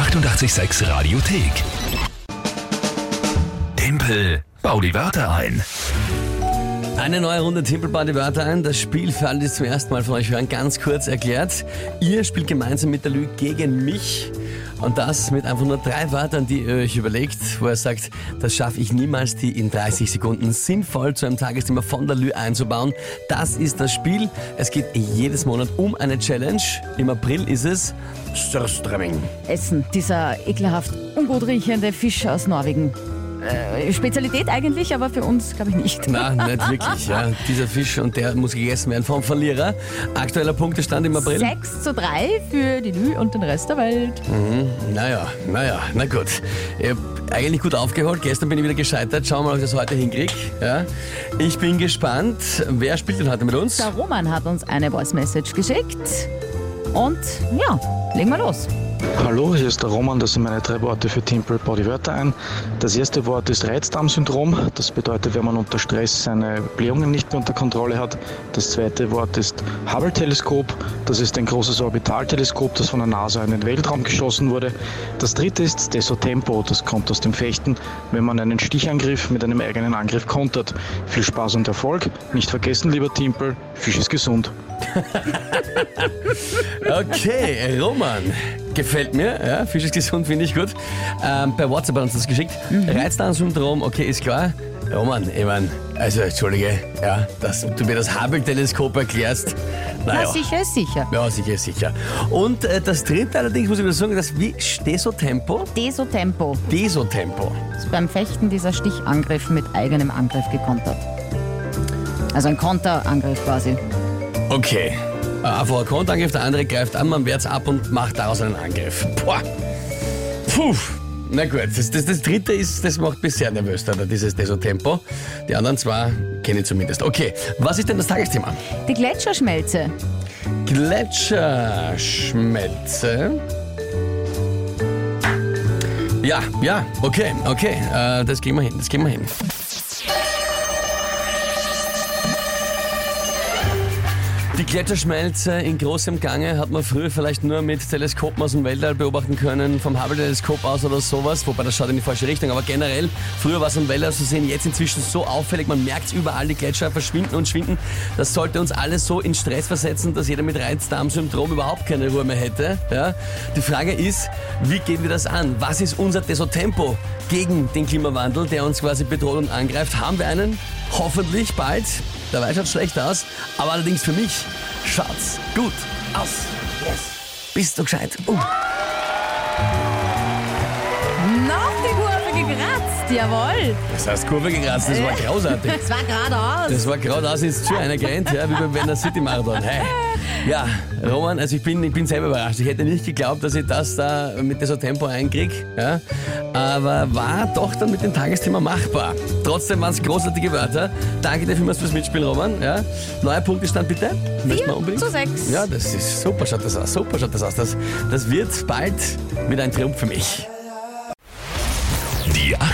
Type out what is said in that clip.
886 Radiothek. Tempel, bau die Wörter ein. Eine neue Runde Timpelbad die Wörter ein. Das Spiel für alle, die zum ersten Mal von euch hören, ganz kurz erklärt. Ihr spielt gemeinsam mit der Lü gegen mich. Und das mit einfach nur drei Wörtern, die ihr euch überlegt, wo er sagt, das schaffe ich niemals, die in 30 Sekunden sinnvoll zu einem Tagesthema von der Lü einzubauen. Das ist das Spiel. Es geht jedes Monat um eine Challenge. Im April ist es Störströmming. Essen. Dieser ekelhaft ungut riechende Fisch aus Norwegen. Äh, Spezialität eigentlich, aber für uns glaube ich nicht. Na, nicht wirklich. Ja. Dieser Fisch und der muss gegessen werden vom Verlierer. Aktueller Punktestand im April. 6 zu 3 für die Lü und den Rest der Welt. Naja, naja, na gut. Ich hab eigentlich gut aufgeholt. Gestern bin ich wieder gescheitert. Schauen wir mal, ob ich das heute hinkriege. Ja. Ich bin gespannt. Wer spielt denn heute mit uns? Der Roman hat uns eine Voice Message geschickt. Und ja, legen wir los. Hallo, hier ist der Roman, das sind meine drei Worte für Bau die Wörter ein. Das erste Wort ist Reizdarmsyndrom, das bedeutet, wenn man unter Stress seine Blähungen nicht mehr unter Kontrolle hat. Das zweite Wort ist Hubble-Teleskop, das ist ein großes Orbitalteleskop, das von der NASA in den Weltraum geschossen wurde. Das dritte ist Stesso-Tempo, das kommt aus dem Fechten, wenn man einen Stichangriff mit einem eigenen Angriff kontert. Viel Spaß und Erfolg, nicht vergessen, lieber Timpel, Fisch ist gesund. Okay, Roman. Gefällt mir, ja, Fisch ist gesund, finde ich gut. Ähm, bei WhatsApp hat uns das geschickt. Reizdarmsyndrom, okay, ist klar. Roman, ich mein, also entschuldige, ja, dass du mir das Hubble-Teleskop erklärst. Na, Naja. sicher ist sicher. Ja, sicher, sicher. Und äh, das dritte allerdings, muss ich wieder sagen, das wie Steso-Tempo? Desotempo Deso-Tempo. ist beim Fechten dieser Stichangriff mit eigenem Angriff gekontert. Also ein Konterangriff quasi. Okay. Äh, ein Konterangriff, der andere greift an, man wehrt's ab und macht daraus einen Angriff. Boah. Puh. Na gut, das, das, das dritte ist, das macht mich sehr nervös, da, dieses Deso-Tempo. Die anderen zwei kenne ich zumindest. Okay, was ist denn das Tagesthema? Die Gletscherschmelze. Gletscherschmelze. Ja, ja, okay, okay. Äh, das gehen wir hin, das gehen wir hin. Die Gletscherschmelze in großem Gange hat man früher vielleicht nur mit Teleskopen aus dem Weltall beobachten können, vom Hubble-Teleskop aus oder sowas, wobei das schaut in die falsche Richtung. Aber generell, früher war es am Weltall zu sehen, jetzt inzwischen so auffällig, man merkt es überall, die Gletscher verschwinden und schwinden. Das sollte uns alles so in Stress versetzen, dass jeder mit Reizdarmsyndrom überhaupt keine Ruhe mehr hätte. Ja? Die Frage ist, wie gehen wir das an? Was ist unser Desotempo gegen den Klimawandel, der uns quasi bedroht und angreift? Haben wir einen? Hoffentlich bald. Dabei schaut schlecht aus, aber allerdings für mich schaut's gut aus. Yes. Bist du gescheit? Uh. Jawohl. Das heißt Kurve gekratzt, das war grausartig. Es war geradeaus. Das war geradeaus ins Tür einer gerannt, ja, wie beim Werner City Marathon. Hey. Ja, Roman, also ich bin, ich bin selber überrascht. Ich hätte nicht geglaubt, dass ich das da mit so Tempo einkriege. Ja. Aber war doch dann mit dem Tagesthema machbar. Trotzdem waren es großartige Wörter. Danke dir vielmals fürs Mitspielen, Roman. Ja. Neuer Punktestand bitte. Möchten wir unbedingt? zu sechs. Ja, das ist super, schaut das aus. Super schaut das aus. Das, das wird bald wieder ein Triumph für mich.